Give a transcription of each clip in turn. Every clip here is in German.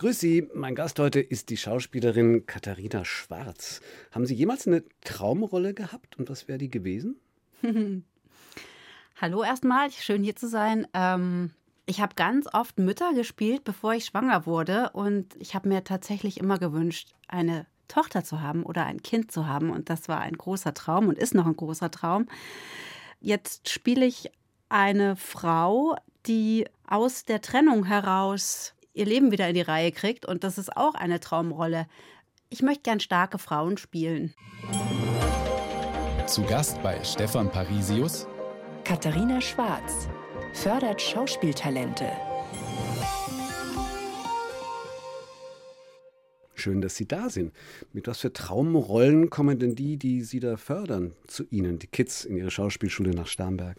Grüß Sie, mein Gast heute ist die Schauspielerin Katharina Schwarz. Haben Sie jemals eine Traumrolle gehabt und was wäre die gewesen? Hallo erstmal, schön hier zu sein. Ähm, ich habe ganz oft Mütter gespielt, bevor ich schwanger wurde und ich habe mir tatsächlich immer gewünscht, eine Tochter zu haben oder ein Kind zu haben und das war ein großer Traum und ist noch ein großer Traum. Jetzt spiele ich eine Frau, die aus der Trennung heraus ihr Leben wieder in die Reihe kriegt. Und das ist auch eine Traumrolle. Ich möchte gern starke Frauen spielen. Zu Gast bei Stefan Parisius. Katharina Schwarz fördert Schauspieltalente. Schön, dass Sie da sind. Mit was für Traumrollen kommen denn die, die Sie da fördern, zu Ihnen, die Kids in Ihrer Schauspielschule nach Starnberg?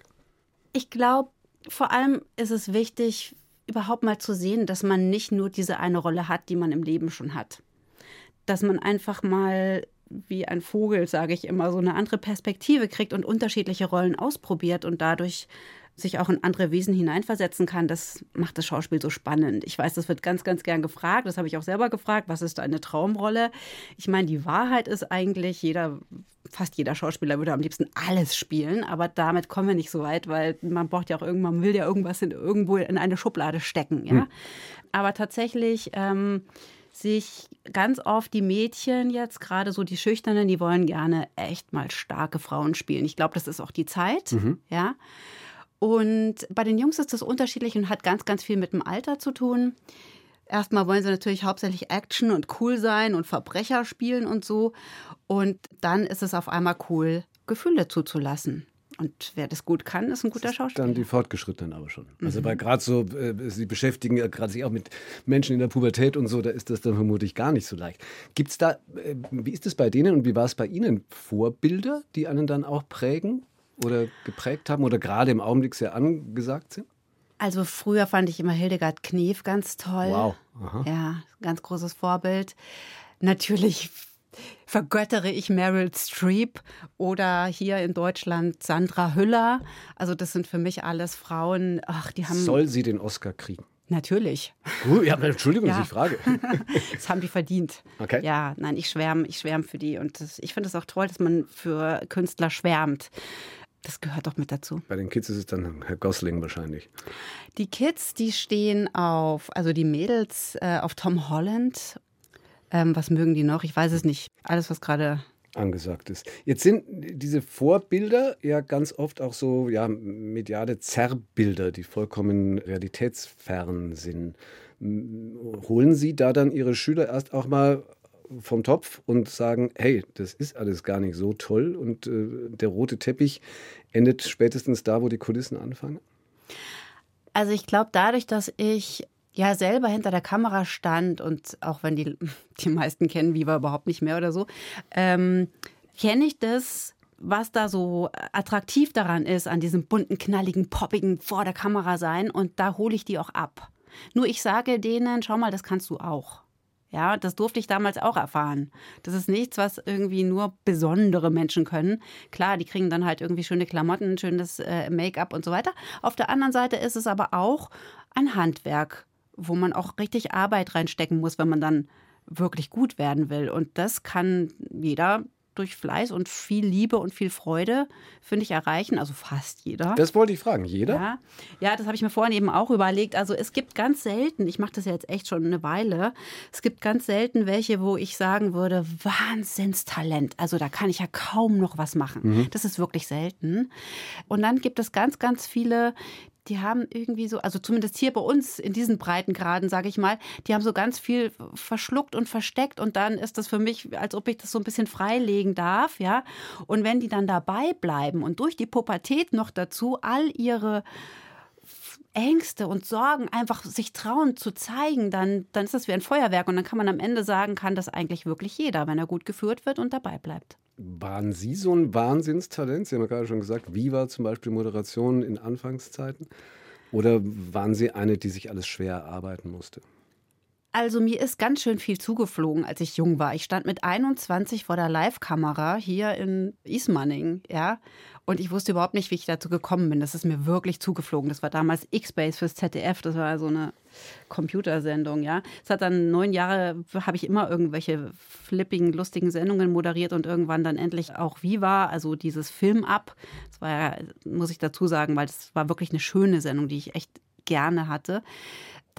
Ich glaube, vor allem ist es wichtig, überhaupt mal zu sehen, dass man nicht nur diese eine Rolle hat, die man im Leben schon hat. Dass man einfach mal wie ein Vogel, sage ich immer, so eine andere Perspektive kriegt und unterschiedliche Rollen ausprobiert und dadurch sich auch in andere Wesen hineinversetzen kann, das macht das Schauspiel so spannend. Ich weiß, das wird ganz, ganz gern gefragt. Das habe ich auch selber gefragt. Was ist eine Traumrolle? Ich meine, die Wahrheit ist eigentlich, jeder, fast jeder Schauspieler würde am liebsten alles spielen, aber damit kommen wir nicht so weit, weil man braucht ja auch irgendwann, man will ja irgendwas in, irgendwo in eine Schublade stecken. Ja? Hm. Aber tatsächlich. Ähm, sich ganz oft die Mädchen jetzt, gerade so die Schüchternen, die wollen gerne echt mal starke Frauen spielen. Ich glaube, das ist auch die Zeit, mhm. ja. Und bei den Jungs ist das unterschiedlich und hat ganz, ganz viel mit dem Alter zu tun. Erstmal wollen sie natürlich hauptsächlich Action und cool sein und Verbrecher spielen und so. Und dann ist es auf einmal cool, Gefühle zuzulassen. Und wer das gut kann, ist ein guter Schauspieler. Dann die Fortgeschrittenen aber schon. Also, mhm. weil gerade so, äh, sie beschäftigen ja gerade sich auch mit Menschen in der Pubertät und so, da ist das dann vermutlich gar nicht so leicht. Gibt es da, äh, wie ist es bei denen und wie war es bei Ihnen? Vorbilder, die einen dann auch prägen? Oder geprägt haben oder gerade im Augenblick sehr angesagt sind? Also früher fand ich immer Hildegard Knef ganz toll. Wow. Aha. Ja, ganz großes Vorbild. Natürlich vergöttere ich Meryl Streep oder hier in Deutschland Sandra Hüller. Also das sind für mich alles Frauen, ach, die haben... Soll sie den Oscar kriegen? Natürlich. Uh, ja, Entschuldigung, ja. ich frage. das haben die verdient. Okay. Ja, nein, ich schwärme, ich schwärme für die und das, ich finde es auch toll, dass man für Künstler schwärmt. Das gehört doch mit dazu. Bei den Kids ist es dann Herr Gosling wahrscheinlich. Die Kids, die stehen auf, also die Mädels äh, auf Tom Holland. Ähm, was mögen die noch? Ich weiß es nicht. Alles, was gerade angesagt ist. Jetzt sind diese Vorbilder ja ganz oft auch so ja, mediale Zerrbilder, die vollkommen realitätsfern sind. Holen Sie da dann Ihre Schüler erst auch mal vom Topf und sagen, hey, das ist alles gar nicht so toll und äh, der rote Teppich endet spätestens da, wo die Kulissen anfangen? Also ich glaube, dadurch, dass ich ja selber hinter der Kamera stand und auch wenn die, die meisten kennen Viva überhaupt nicht mehr oder so, ähm, kenne ich das, was da so attraktiv daran ist, an diesem bunten, knalligen, poppigen vor der Kamera sein und da hole ich die auch ab. Nur ich sage denen, schau mal, das kannst du auch. Ja, das durfte ich damals auch erfahren. Das ist nichts, was irgendwie nur besondere Menschen können. Klar, die kriegen dann halt irgendwie schöne Klamotten, schönes äh, Make-up und so weiter. Auf der anderen Seite ist es aber auch ein Handwerk, wo man auch richtig Arbeit reinstecken muss, wenn man dann wirklich gut werden will. Und das kann jeder durch Fleiß und viel Liebe und viel Freude, finde ich, erreichen. Also fast jeder. Das wollte ich fragen. Jeder? Ja, ja das habe ich mir vorhin eben auch überlegt. Also es gibt ganz selten, ich mache das ja jetzt echt schon eine Weile, es gibt ganz selten welche, wo ich sagen würde, Wahnsinnstalent. Also da kann ich ja kaum noch was machen. Mhm. Das ist wirklich selten. Und dann gibt es ganz, ganz viele, die haben irgendwie so, also zumindest hier bei uns in diesen Breitengraden, sage ich mal, die haben so ganz viel verschluckt und versteckt und dann ist das für mich, als ob ich das so ein bisschen freilegen darf, ja. Und wenn die dann dabei bleiben und durch die Pubertät noch dazu all ihre Ängste und Sorgen einfach sich trauen zu zeigen, dann, dann ist das wie ein Feuerwerk und dann kann man am Ende sagen, kann das eigentlich wirklich jeder, wenn er gut geführt wird und dabei bleibt. Waren Sie so ein Wahnsinnstalent? Sie haben ja gerade schon gesagt, wie war zum Beispiel Moderation in Anfangszeiten? Oder waren Sie eine, die sich alles schwer erarbeiten musste? Also mir ist ganz schön viel zugeflogen, als ich jung war. Ich stand mit 21 vor der Live-Kamera hier in Ismaning, ja. Und ich wusste überhaupt nicht, wie ich dazu gekommen bin. Das ist mir wirklich zugeflogen. Das war damals X-Base fürs ZDF. Das war so eine Computersendung, ja. Es hat dann neun Jahre, habe ich immer irgendwelche flippigen, lustigen Sendungen moderiert und irgendwann dann endlich auch Viva, also dieses Film ab. Das war ja, muss ich dazu sagen, weil das war wirklich eine schöne Sendung, die ich echt gerne hatte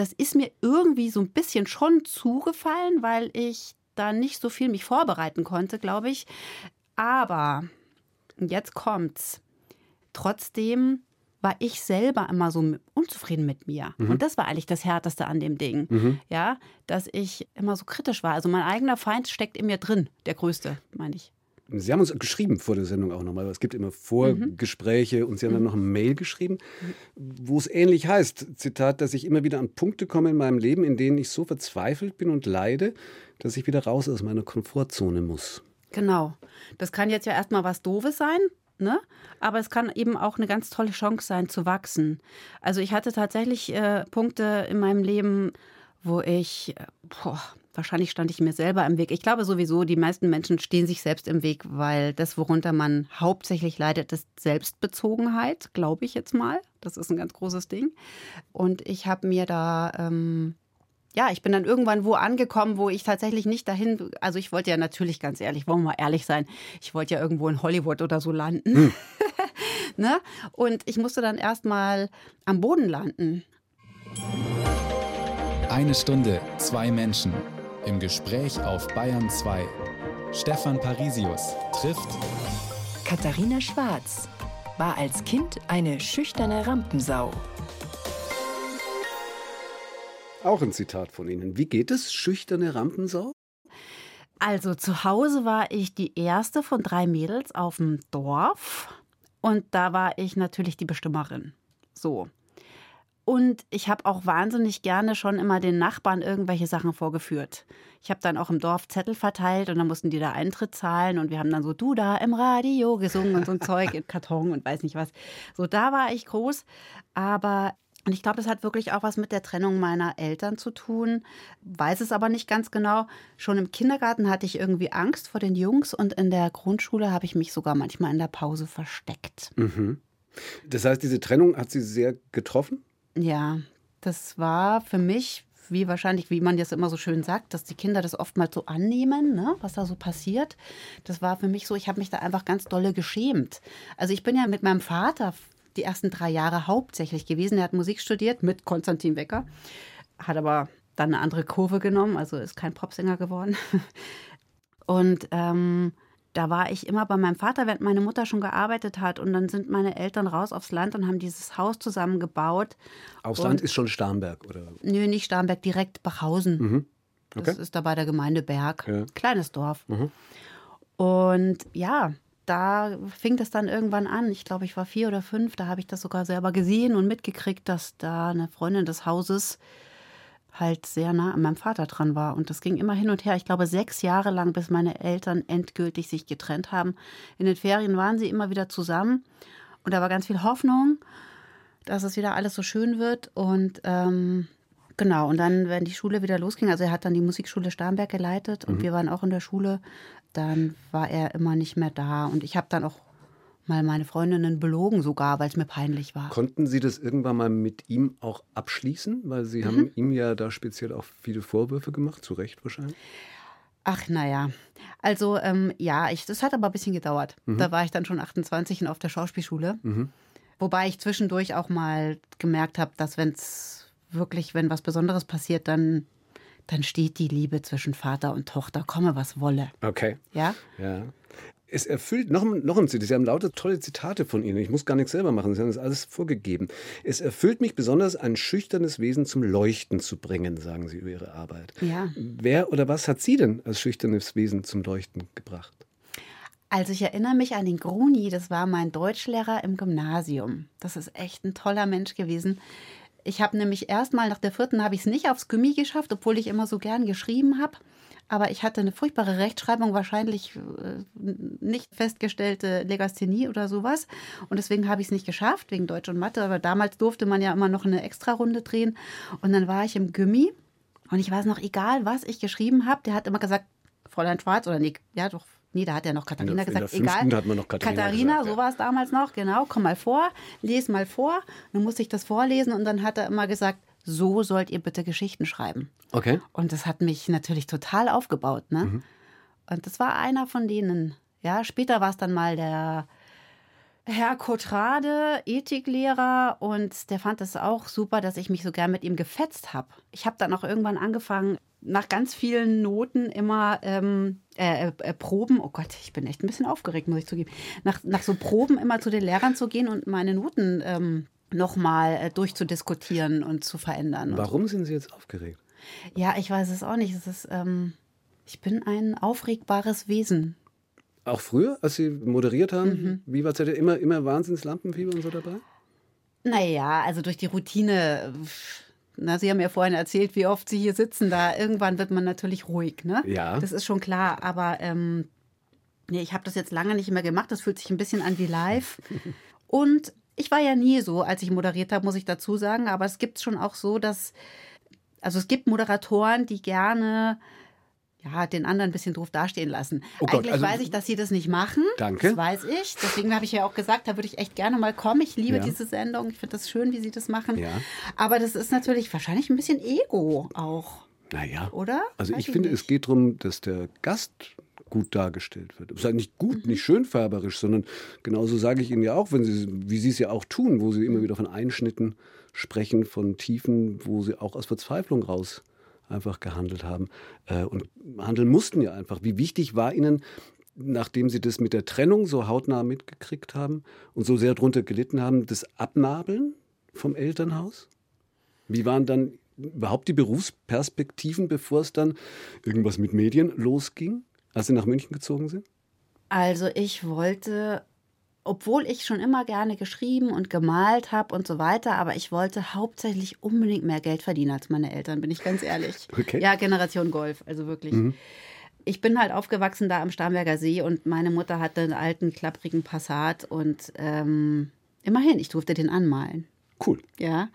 das ist mir irgendwie so ein bisschen schon zugefallen, weil ich da nicht so viel mich vorbereiten konnte, glaube ich. Aber jetzt kommt's. Trotzdem war ich selber immer so unzufrieden mit mir. Mhm. Und das war eigentlich das Härteste an dem Ding. Mhm. Ja, dass ich immer so kritisch war. Also mein eigener Feind steckt in mir drin, der größte, meine ich. Sie haben uns geschrieben vor der Sendung auch nochmal. Es gibt immer Vorgespräche mhm. und Sie haben dann noch eine Mail geschrieben, wo es ähnlich heißt, Zitat, dass ich immer wieder an Punkte komme in meinem Leben, in denen ich so verzweifelt bin und leide, dass ich wieder raus aus meiner Komfortzone muss. Genau. Das kann jetzt ja erstmal was Doofes sein, Ne? Aber es kann eben auch eine ganz tolle Chance sein, zu wachsen. Also ich hatte tatsächlich äh, Punkte in meinem Leben, wo ich, äh, boah, Wahrscheinlich stand ich mir selber im Weg. Ich glaube sowieso, die meisten Menschen stehen sich selbst im Weg, weil das, worunter man hauptsächlich leidet, ist Selbstbezogenheit, glaube ich jetzt mal. Das ist ein ganz großes Ding. Und ich habe mir da, ähm, ja, ich bin dann irgendwann wo angekommen, wo ich tatsächlich nicht dahin, also ich wollte ja natürlich ganz ehrlich, wollen wir mal ehrlich sein, ich wollte ja irgendwo in Hollywood oder so landen. Hm. ne? Und ich musste dann erstmal am Boden landen. Eine Stunde, zwei Menschen. Im Gespräch auf Bayern 2. Stefan Parisius trifft Katharina Schwarz war als Kind eine schüchterne Rampensau. Auch ein Zitat von Ihnen. Wie geht es, schüchterne Rampensau? Also zu Hause war ich die erste von drei Mädels auf dem Dorf und da war ich natürlich die Bestimmerin. So. Und ich habe auch wahnsinnig gerne schon immer den Nachbarn irgendwelche Sachen vorgeführt. Ich habe dann auch im Dorf Zettel verteilt und dann mussten die da Eintritt zahlen und wir haben dann so Du da im Radio gesungen und so ein Zeug in Karton und weiß nicht was. So, da war ich groß. Aber und ich glaube, das hat wirklich auch was mit der Trennung meiner Eltern zu tun. Weiß es aber nicht ganz genau. Schon im Kindergarten hatte ich irgendwie Angst vor den Jungs und in der Grundschule habe ich mich sogar manchmal in der Pause versteckt. Mhm. Das heißt, diese Trennung hat Sie sehr getroffen? Ja, das war für mich, wie wahrscheinlich, wie man das immer so schön sagt, dass die Kinder das oftmals so annehmen, ne, was da so passiert. Das war für mich so, ich habe mich da einfach ganz dolle geschämt. Also ich bin ja mit meinem Vater die ersten drei Jahre hauptsächlich gewesen. Er hat Musik studiert mit Konstantin Wecker, hat aber dann eine andere Kurve genommen, also ist kein Popsänger geworden. Und ähm, da war ich immer bei meinem Vater, während meine Mutter schon gearbeitet hat. Und dann sind meine Eltern raus aufs Land und haben dieses Haus zusammengebaut. Aufs Land ist schon Starnberg, oder? Nö, nicht Starnberg, direkt Bachhausen. Mhm. Okay. Das ist da bei der Gemeinde Berg. Ja. Kleines Dorf. Mhm. Und ja, da fing das dann irgendwann an. Ich glaube, ich war vier oder fünf. Da habe ich das sogar selber gesehen und mitgekriegt, dass da eine Freundin des Hauses halt sehr nah an meinem Vater dran war. Und das ging immer hin und her. Ich glaube, sechs Jahre lang, bis meine Eltern endgültig sich getrennt haben. In den Ferien waren sie immer wieder zusammen. Und da war ganz viel Hoffnung, dass es wieder alles so schön wird. Und ähm, genau, und dann, wenn die Schule wieder losging, also er hat dann die Musikschule Starnberg geleitet und mhm. wir waren auch in der Schule, dann war er immer nicht mehr da. Und ich habe dann auch mal meine Freundinnen belogen sogar, weil es mir peinlich war. Konnten Sie das irgendwann mal mit ihm auch abschließen? Weil Sie mhm. haben ihm ja da speziell auch viele Vorwürfe gemacht, zu Recht wahrscheinlich. Ach, naja. Also, ähm, ja, ich, das hat aber ein bisschen gedauert. Mhm. Da war ich dann schon 28 und auf der Schauspielschule. Mhm. Wobei ich zwischendurch auch mal gemerkt habe, dass wenn es wirklich, wenn was Besonderes passiert, dann, dann steht die Liebe zwischen Vater und Tochter, komme was wolle. Okay. Ja? Ja es erfüllt, noch, noch ein Zitat, Sie haben lauter tolle Zitate von Ihnen, ich muss gar nichts selber machen, Sie haben das alles vorgegeben. Es erfüllt mich besonders, ein schüchternes Wesen zum Leuchten zu bringen, sagen Sie über Ihre Arbeit. Ja. Wer oder was hat Sie denn als schüchternes Wesen zum Leuchten gebracht? Also ich erinnere mich an den Gruni, das war mein Deutschlehrer im Gymnasium. Das ist echt ein toller Mensch gewesen. Ich habe nämlich erst mal nach der vierten habe ich es nicht aufs Gummi geschafft, obwohl ich immer so gern geschrieben habe aber ich hatte eine furchtbare Rechtschreibung, wahrscheinlich äh, nicht festgestellte Legasthenie oder sowas. Und deswegen habe ich es nicht geschafft, wegen Deutsch und Mathe. Aber damals durfte man ja immer noch eine Extra-Runde drehen. Und dann war ich im Gummi Und ich weiß noch, egal was ich geschrieben habe, der hat immer gesagt, Fräulein Schwarz oder nee, ja doch, nee, da hat er noch Katharina In der- gesagt, egal. hat man noch Katharina Katharina, gesagt, so war es damals noch, genau, komm mal vor, les mal vor. Dann musste ich das vorlesen und dann hat er immer gesagt, so sollt ihr bitte Geschichten schreiben. Okay. Und das hat mich natürlich total aufgebaut. Ne? Mhm. Und das war einer von denen. Ja, später war es dann mal der Herr Kotrade, Ethiklehrer, und der fand es auch super, dass ich mich so gern mit ihm gefetzt habe. Ich habe dann auch irgendwann angefangen, nach ganz vielen Noten immer ähm, äh, äh, Proben, oh Gott, ich bin echt ein bisschen aufgeregt, muss ich zugeben, nach, nach so Proben immer zu den Lehrern zu gehen und meine Noten ähm, nochmal äh, durchzudiskutieren und zu verändern. und so. Warum sind Sie jetzt aufgeregt? Ja, ich weiß es auch nicht. Es ist, ähm, ich bin ein aufregbares Wesen. Auch früher, als Sie moderiert haben, Mhm. wie war es immer, immer Wahnsinns-Lampenfieber und so dabei? Naja, also durch die Routine. Na, Sie haben ja vorhin erzählt, wie oft Sie hier sitzen. Da irgendwann wird man natürlich ruhig, ne? Ja. Das ist schon klar. Aber ähm, nee, ich habe das jetzt lange nicht mehr gemacht. Das fühlt sich ein bisschen an wie live. Und ich war ja nie so, als ich moderiert habe, muss ich dazu sagen. Aber es gibt schon auch so, dass also es gibt Moderatoren, die gerne ja, den anderen ein bisschen doof dastehen lassen. Oh Gott, Eigentlich also- weiß ich, dass sie das nicht machen. Danke. Das weiß ich. Deswegen habe ich ja auch gesagt, da würde ich echt gerne mal kommen. Ich liebe Ja. diese Sendung. Ich finde das schön, wie sie das machen. Ja. Aber das ist natürlich wahrscheinlich ein bisschen Ego auch, Naja. oder? Also Weiß ich finde, es nicht. geht darum, dass der Gast gut dargestellt wird. Es ist halt nicht gut, Mhm. nicht schönfärberisch, sondern genauso sage ich Ihnen ja auch, wenn Sie, wie Sie es ja auch tun, wo Sie immer wieder von Einschnitten sprechen, von Tiefen, wo Sie auch aus Verzweiflung raus einfach gehandelt haben äh, und handeln mussten ja einfach. Wie wichtig war Ihnen, nachdem Sie das mit der Trennung so hautnah mitgekriegt haben und so sehr drunter gelitten haben, das Abnabeln vom Elternhaus? Wie waren dann überhaupt die Berufsperspektiven, bevor es dann irgendwas mit Medien losging, als Sie nach München gezogen sind? Also ich wollte, obwohl ich schon immer gerne geschrieben und gemalt habe und so weiter, aber ich wollte hauptsächlich unbedingt mehr Geld verdienen als meine Eltern, bin ich ganz ehrlich. Okay. Ja, Generation Golf, also wirklich. Ich bin halt aufgewachsen da am Starnberger See und meine Mutter hatte einen alten, klapprigen Passat und ähm, immerhin, ich durfte den anmalen. Cool. Ja.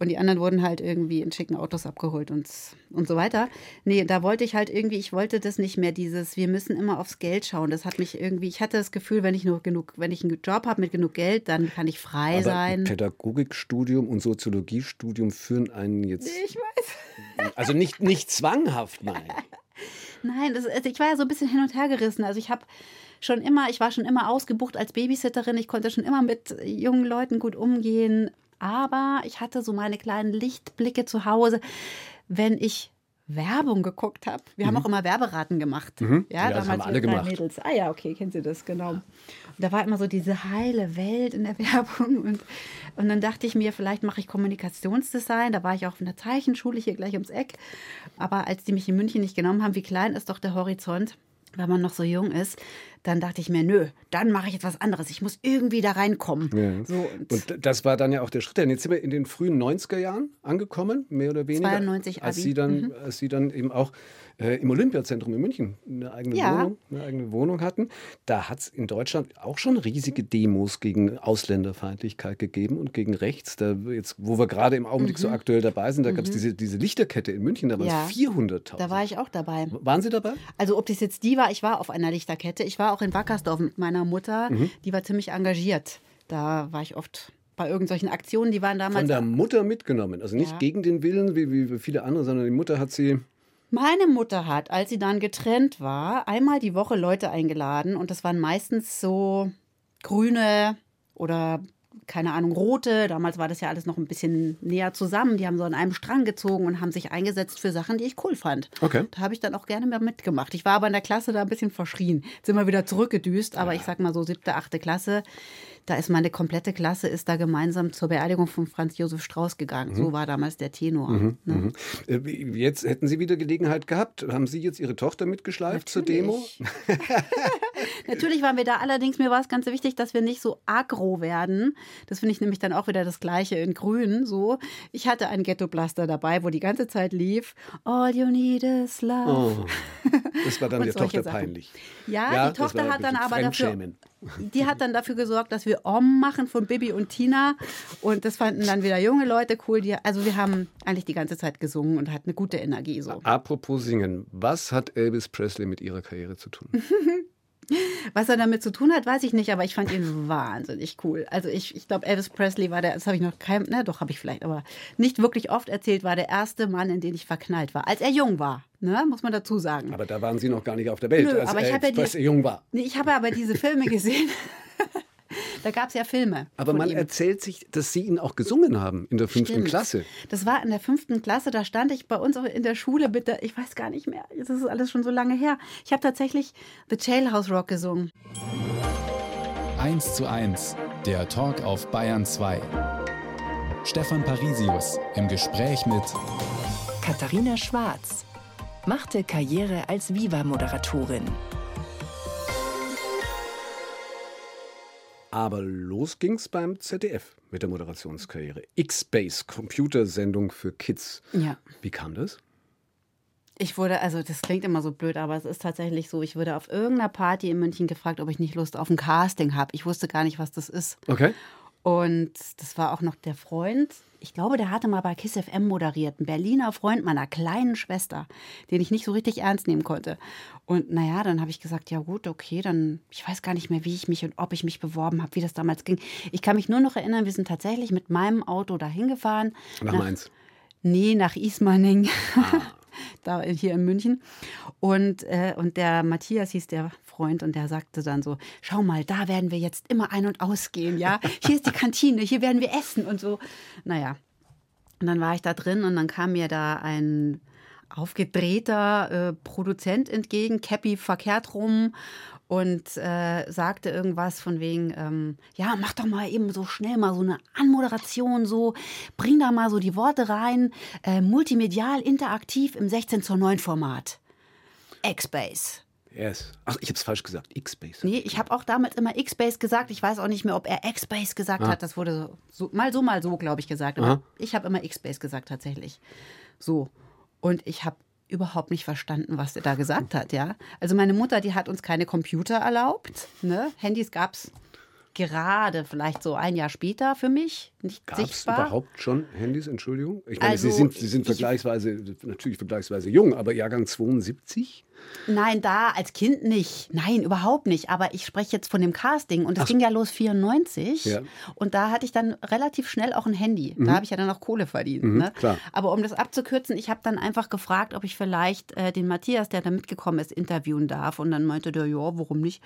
Und die anderen wurden halt irgendwie in schicken Autos abgeholt und, und so weiter. Nee, da wollte ich halt irgendwie, ich wollte das nicht mehr, dieses, wir müssen immer aufs Geld schauen. Das hat mich irgendwie, ich hatte das Gefühl, wenn ich nur genug, wenn ich einen Job habe mit genug Geld, dann kann ich frei Aber sein. Pädagogikstudium und Soziologiestudium führen einen jetzt. Ich weiß. Also nicht, nicht zwanghaft, nein. Nein, das, also ich war ja so ein bisschen hin und her gerissen. Also ich habe schon immer, ich war schon immer ausgebucht als Babysitterin. Ich konnte schon immer mit jungen Leuten gut umgehen. Aber ich hatte so meine kleinen Lichtblicke zu Hause, wenn ich Werbung geguckt habe. Wir haben auch immer Werberaten gemacht. Ja, das haben alle gemacht. Mädels. Ah ja, okay, kennen Sie das, genau. Und da war immer so diese heile Welt in der Werbung. Und, und dann dachte ich mir, vielleicht mache ich Kommunikationsdesign. Da war ich auch in der Zeichenschule hier gleich ums Eck. Aber als die mich in München nicht genommen haben, wie klein ist doch der Horizont, wenn man noch so jung ist, dann dachte ich mir, nö, dann mache ich jetzt was anderes. Ich muss irgendwie da reinkommen. Ja. So, und Und das war dann ja auch der Schritt. Denn jetzt sind wir in den frühen 90er Jahren angekommen, mehr oder weniger. 92 als Abi. Sie dann, als Sie dann eben auch äh, im Olympiazentrum in München eine eigene, Ja. Wohnung, eine eigene Wohnung hatten. Da hat es in Deutschland auch schon riesige Demos gegen Ausländerfeindlichkeit gegeben und gegen rechts. Da jetzt, wo wir gerade im Augenblick so aktuell dabei sind, da gab es diese, diese Lichterkette in München, da waren Mhm. Ja. es 400.000. da war ich auch dabei. Waren Sie dabei? Also ob das jetzt die war, ich war auf einer Lichterkette. Ich war auch in Wackersdorf mit meiner Mutter. Mhm. Die war ziemlich engagiert. Da war ich oft bei irgendwelchen Aktionen. Die waren damals. Von der Mutter mitgenommen. Also nicht Ja. gegen den Willen, wie, wie viele andere, sondern die Mutter hat sie. Meine Mutter hat, als sie dann getrennt war, einmal die Woche Leute eingeladen und das waren meistens so grüne oder keine Ahnung, rote. Damals war das ja alles noch ein bisschen näher zusammen. Die haben so an einem Strang gezogen und haben sich eingesetzt für Sachen, die ich cool fand. Okay. Da habe ich dann auch gerne mehr mitgemacht. Ich war aber in der Klasse da ein bisschen verschrien. Jetzt sind wir wieder zurückgedüst, aber ich sag mal so siebte, achte Klasse. Da ist meine komplette Klasse ist da gemeinsam zur Beerdigung von Franz Josef Strauß gegangen. So war damals der Tenor. ne? Mhm. Äh, Jetzt hätten Sie wieder Gelegenheit gehabt. Haben Sie jetzt Ihre Tochter mitgeschleift zur Demo? Natürlich. Natürlich waren wir da. Allerdings mir war es ganz wichtig, dass wir nicht so aggro werden. Das finde ich nämlich dann auch wieder das Gleiche in Grün. So, ich hatte ein Ghetto-Blaster dabei, wo die ganze Zeit lief. All you need is love. Oh. Das war dann der Tochter Sachen. peinlich. Ja, Ja, die Tochter hat dann aber dafür. Die hat dann dafür gesorgt, dass wir Om machen von Bibi und Tina. Und das fanden dann wieder junge Leute cool. Die, also wir haben eigentlich die ganze Zeit gesungen und hatten eine gute Energie. So. Apropos Singen, was hat Elvis Presley mit ihrer Karriere zu tun? Was er damit zu tun hat, weiß ich nicht, aber ich fand ihn wahnsinnig cool. Also ich, ich glaube, Elvis Presley war der, das habe ich noch kein, na doch, habe ich vielleicht, aber nicht wirklich oft erzählt, war der erste Mann, in den ich verknallt war, als er jung war. Ne, muss man dazu sagen. Aber da waren Sie noch gar nicht auf der Welt, Nö, als aber ich hab ja die- jung war. Nee, ich habe aber diese Filme gesehen. da gab es ja Filme. Aber man ihm. erzählt sich, dass Sie ihn auch gesungen haben in der fünften Stimmt. Klasse. Das war in der fünften Klasse, da stand ich bei uns auch in der Schule mit der, ich weiß gar nicht mehr, das ist alles schon so lange her. Ich habe tatsächlich The Jailhouse Rock gesungen. 1 zu 1, der Talk auf Bayern 2. Stefan Parisius im Gespräch mit Katharina Schwarz machte Karriere als Viva-Moderatorin. Aber los ging's beim ZDF mit der Moderationskarriere. X-Base, Computersendung für Kids. Ja. Wie kam das? Ich wurde, also das klingt immer so blöd, aber es ist tatsächlich so, ich wurde auf irgendeiner Party in München gefragt, ob ich nicht Lust auf ein Casting habe. Ich wusste gar nicht, was das ist. Okay. Und das war auch noch der Freund, ich glaube, der hatte mal bei KISS FM moderiert, ein Berliner Freund meiner kleinen Schwester, den ich nicht so richtig ernst nehmen konnte. Und naja, dann habe ich gesagt, ja gut, okay, dann, ich weiß gar nicht mehr, wie ich mich und ob ich mich beworben habe, wie das damals ging. Ich kann mich nur noch erinnern, wir sind tatsächlich mit meinem Auto dahin gefahren. Nach Mainz. Nee, nach Ismaning. da hier in München. Und, äh, und der Matthias hieß der Freund und der sagte dann so: Schau mal, da werden wir jetzt immer ein- und ausgehen, ja? Hier ist die Kantine, hier werden wir essen und so. Naja. Und dann war ich da drin und dann kam mir da ein aufgedrehter äh, Produzent entgegen, Cappy verkehrt rum und äh, sagte irgendwas von wegen, ähm, ja, mach doch mal eben so schnell mal so eine Anmoderation, so, bring da mal so die Worte rein, äh, multimedial, interaktiv im 16 zu 9 Format. X-Base. Yes. Ach, ich habe es falsch gesagt. X-Base. Nee, ich habe auch damals immer X-Base gesagt. Ich weiß auch nicht mehr, ob er X-Base gesagt hat. Das wurde so, so, mal so, mal so, glaube ich, gesagt. Aber Aha. ich habe immer X-Base gesagt, tatsächlich. So. Und ich habe überhaupt nicht verstanden, was er da gesagt hat, ja. Also meine Mutter, die hat uns keine Computer erlaubt. Ne? Handys es gerade vielleicht so ein Jahr später für mich, nicht Gab es sichtbar. überhaupt schon Handys? Entschuldigung. Ich meine, Also, Sie sind, Sie sind ich- vergleichsweise, natürlich vergleichsweise jung, aber Jahrgang 72? Nein, da als Kind nicht. Nein, überhaupt nicht. Aber ich spreche jetzt von dem Casting und das ging ja los 94. Ja. Mhm. Und da hatte ich dann relativ schnell auch ein Handy. Da habe ich ja dann auch Kohle verdient. ne? klar. Aber um das abzukürzen, ich habe dann einfach gefragt, ob ich vielleicht äh, den Matthias, der da mitgekommen ist, interviewen darf. Und dann meinte der, ja, warum nicht?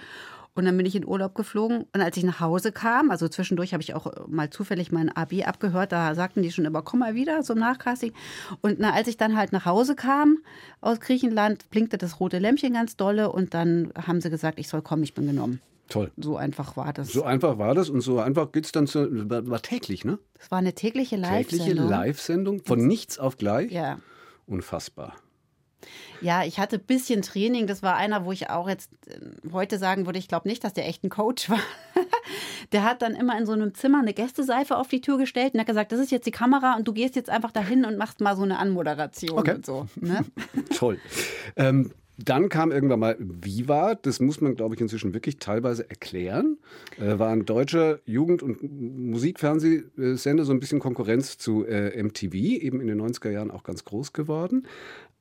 Und dann bin ich in Urlaub geflogen. Und als ich nach Hause kam, also zwischendurch habe ich auch mal zufällig mein AB abgehört, da sagten die schon immer, komm mal wieder zum Nachcasting. Und na, als ich dann halt nach Hause kam aus Griechenland, blinkte das rote Lämpchen ganz dolle und dann haben sie gesagt, ich soll kommen, ich bin genommen. Toll. So einfach war das. So einfach war das und so einfach geht es dann zu, war, war täglich, ne? Das war eine tägliche Tägliche Live-Sendung. Live-Sendung von nichts auf gleich. Ja. Unfassbar. Ja, ich hatte ein bisschen Training. Das war einer, wo ich auch jetzt äh, heute sagen würde, ich glaube nicht, dass der echt ein Coach war. der hat dann immer in so einem Zimmer eine Gästeseife auf die Tür gestellt und hat gesagt, das ist jetzt die Kamera und du gehst jetzt einfach dahin und machst mal so eine Anmoderation Okay. und so. Ne? Toll. Ähm, dann kam irgendwann mal Viva, das muss man, glaube ich, inzwischen wirklich teilweise erklären. Äh, war ein deutscher Jugend- und Musikfernsehsender, so ein bisschen Konkurrenz zu äh, MTV, eben in den 90er Jahren auch ganz groß geworden.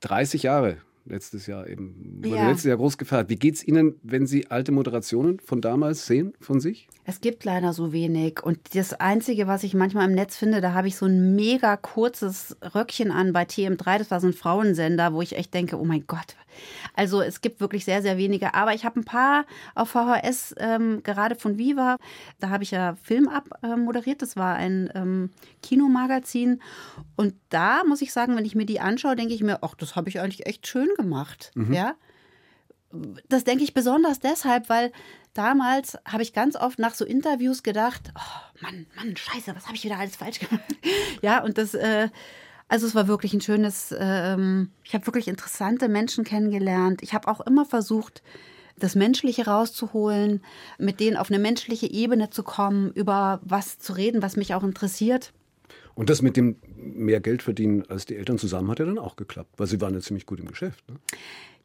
30 Jahre letztes Jahr eben, wurde Ja. letztes Jahr groß gefeiert. Wie geht's Ihnen, wenn Sie alte Moderationen von damals sehen, von sich? Es gibt leider so wenig. Und das Einzige, was ich manchmal im Netz finde, da habe ich so ein mega kurzes Röckchen an bei TM3. Das war so ein Frauensender, wo ich echt denke, oh mein Gott. Also es gibt wirklich sehr, sehr wenige. Aber ich habe ein paar auf VHS, ähm, gerade von Viva. Da habe ich ja Film ab äh, moderiert. Das war ein ähm, Kinomagazin. Und da muss ich sagen, wenn ich mir die anschaue, denke ich mir, ach, das habe ich eigentlich echt schön gemacht. Ja das denke ich besonders deshalb, weil damals habe ich ganz oft nach so Interviews gedacht, oh Mann, Mann, scheiße, was habe ich wieder alles falsch gemacht? ja, und das, äh, also es war wirklich ein schönes, ähm, ich habe wirklich interessante Menschen kennengelernt. Ich habe auch immer versucht, das Menschliche rauszuholen, mit denen auf eine menschliche Ebene zu kommen, über was zu reden, was mich auch interessiert. Und das mit dem mehr Geld verdienen als die Eltern zusammen hat ja dann auch geklappt, weil Sie waren ja ziemlich gut im Geschäft. Ne?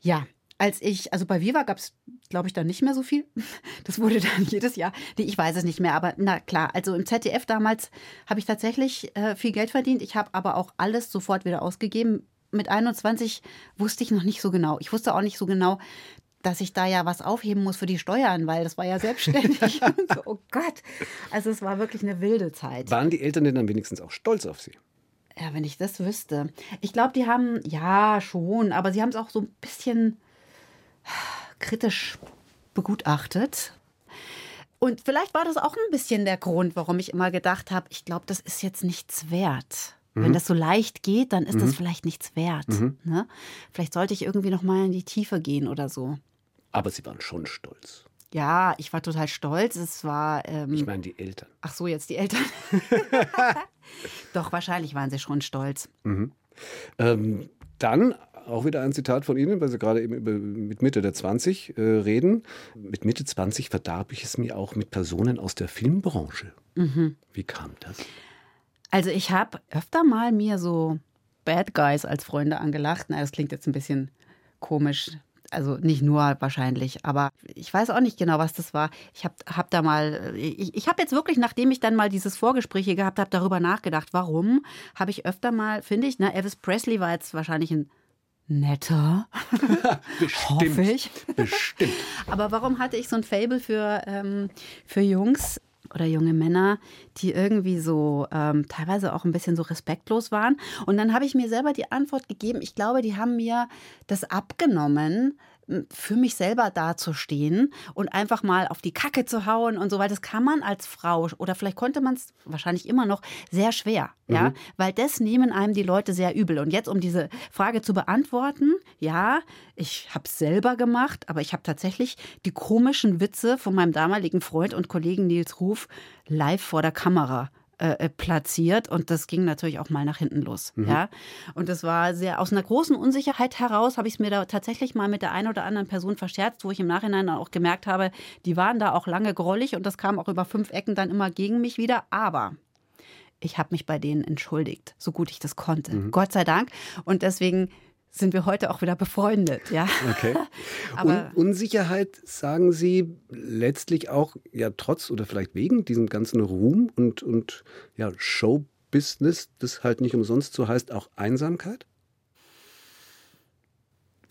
Ja, als ich, also bei Viva gab es, glaube ich, dann nicht mehr so viel. Das wurde dann jedes Jahr, nee, ich weiß es nicht mehr, aber na klar, also im ZDF damals habe ich tatsächlich äh, viel Geld verdient. Ich habe aber auch alles sofort wieder ausgegeben. Mit 21 wusste ich noch nicht so genau. Ich wusste auch nicht so genau, dass ich da ja was aufheben muss für die Steuern, weil das war ja selbstständig. so, oh Gott. Also es war wirklich eine wilde Zeit. Waren die Eltern denn dann wenigstens auch stolz auf Sie? Ja, wenn ich das wüsste. Ich glaube, die haben, ja, schon, aber sie haben es auch so ein bisschen kritisch begutachtet. Und vielleicht war das auch ein bisschen der Grund, warum ich immer gedacht habe, ich glaube, das ist jetzt nichts wert. Mhm. Wenn das so leicht geht, dann ist mhm. das vielleicht nichts wert. Mhm. Ne? Vielleicht sollte ich irgendwie noch mal in die Tiefe gehen oder so. Aber Sie waren schon stolz. Ja, ich war total stolz. Es war. Ähm, ich meine die Eltern. Ach so, jetzt die Eltern. Doch, wahrscheinlich waren sie schon stolz. Mhm. Ähm, dann auch wieder ein Zitat von Ihnen, weil Sie gerade eben über, mit Mitte der 20 äh, reden. Mit Mitte 20 verdarb ich es mir auch mit Personen aus der Filmbranche. Mhm. Wie kam das? Also ich habe öfter mal mir so Bad Guys als Freunde angelacht. Na, das klingt jetzt ein bisschen komisch. Also nicht nur wahrscheinlich, aber ich weiß auch nicht genau, was das war. Ich habe hab da mal, ich, ich habe jetzt wirklich, nachdem ich dann mal dieses Vorgespräch hier gehabt habe, darüber nachgedacht, warum habe ich öfter mal, finde ich, ne, Elvis Presley war jetzt wahrscheinlich ein netter. Bestimmt. Hoffe ich. Bestimmt. Aber warum hatte ich so ein Fable für, ähm, für Jungs? Oder junge Männer, die irgendwie so ähm, teilweise auch ein bisschen so respektlos waren. Und dann habe ich mir selber die Antwort gegeben, ich glaube, die haben mir das abgenommen, für mich selber dazustehen und einfach mal auf die Kacke zu hauen und so, weil das kann man als Frau oder vielleicht konnte man es wahrscheinlich immer noch sehr schwer, mhm. ja, weil das nehmen einem die Leute sehr übel. Und jetzt, um diese Frage zu beantworten, ja, ich habe es selber gemacht, aber ich habe tatsächlich die komischen Witze von meinem damaligen Freund und Kollegen Nils Ruf live vor der Kamera äh, äh, platziert und das ging natürlich auch mal nach hinten los. Mhm. Ja? Und das war sehr aus einer großen Unsicherheit heraus, habe ich es mir da tatsächlich mal mit der einen oder anderen Person verscherzt, wo ich im Nachhinein auch gemerkt habe, die waren da auch lange grollig und das kam auch über fünf Ecken dann immer gegen mich wieder. Aber ich habe mich bei denen entschuldigt, so gut ich das konnte. Mhm. Gott sei Dank. Und deswegen sind wir heute auch wieder befreundet, ja. Okay. Aber Un Unsicherheit, sagen Sie, letztlich auch ja trotz oder vielleicht wegen diesem ganzen Ruhm und, und ja, Showbusiness, das halt nicht umsonst so heißt, auch Einsamkeit?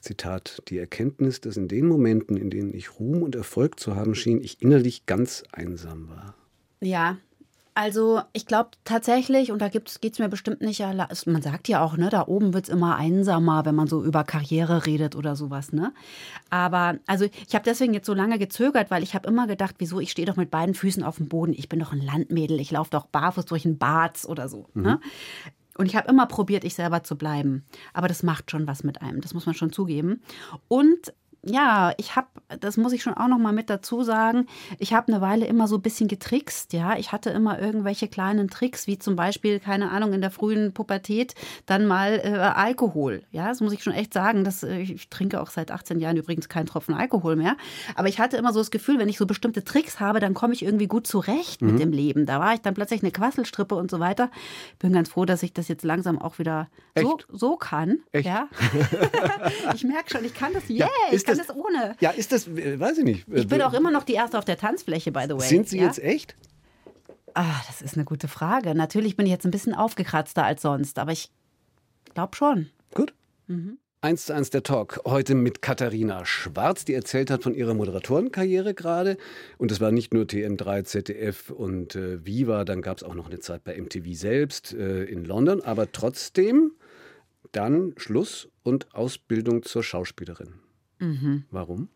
Zitat, die Erkenntnis, dass in den Momenten, in denen ich Ruhm und Erfolg zu haben schien, ich innerlich ganz einsam war. Ja, also ich glaube tatsächlich, und da geht es mir bestimmt nicht, man sagt ja auch, ne, da oben wird es immer einsamer, wenn man so über Karriere redet oder sowas. Ne? Aber also ich habe deswegen jetzt so lange gezögert, weil ich habe immer gedacht, wieso, ich stehe doch mit beiden Füßen auf dem Boden, ich bin doch ein Landmädel, ich laufe doch barfuß durch ein Bad oder so. Mhm. Ne? Und ich habe immer probiert, ich selber zu bleiben. Aber das macht schon was mit einem, das muss man schon zugeben. Und ja, ich habe, das muss ich schon auch noch mal mit dazu sagen, ich habe eine Weile immer so ein bisschen getrickst, ja. Ich hatte immer irgendwelche kleinen Tricks, wie zum Beispiel, keine Ahnung, in der frühen Pubertät dann mal äh, Alkohol, ja. Das muss ich schon echt sagen. Das, äh, ich trinke auch seit 18 Jahren übrigens keinen Tropfen Alkohol mehr. Aber ich hatte immer so das Gefühl, wenn ich so bestimmte Tricks habe, dann komme ich irgendwie gut zurecht mhm. mit dem Leben. Da war ich dann plötzlich eine Quasselstrippe und so weiter. Bin ganz froh, dass ich das jetzt langsam auch wieder so, so kann. Echt? Ja. ich merke schon, ich kann das. Yeah, ja, ich kann das ohne. Ja, ist das, äh, weiß ich nicht. Ich bin auch immer noch die Erste auf der Tanzfläche, by the way. Sind Sie ja? jetzt echt? Ah, das ist eine gute Frage. Natürlich bin ich jetzt ein bisschen aufgekratzter als sonst, aber ich glaube schon. Gut. Mhm. Eins zu eins der Talk. Heute mit Katharina Schwarz, die erzählt hat von ihrer Moderatorenkarriere gerade. Und es war nicht nur TN3, ZDF und äh, Viva, dann gab es auch noch eine Zeit bei MTV selbst äh, in London. Aber trotzdem dann Schluss und Ausbildung zur Schauspielerin. Mhm. Warum?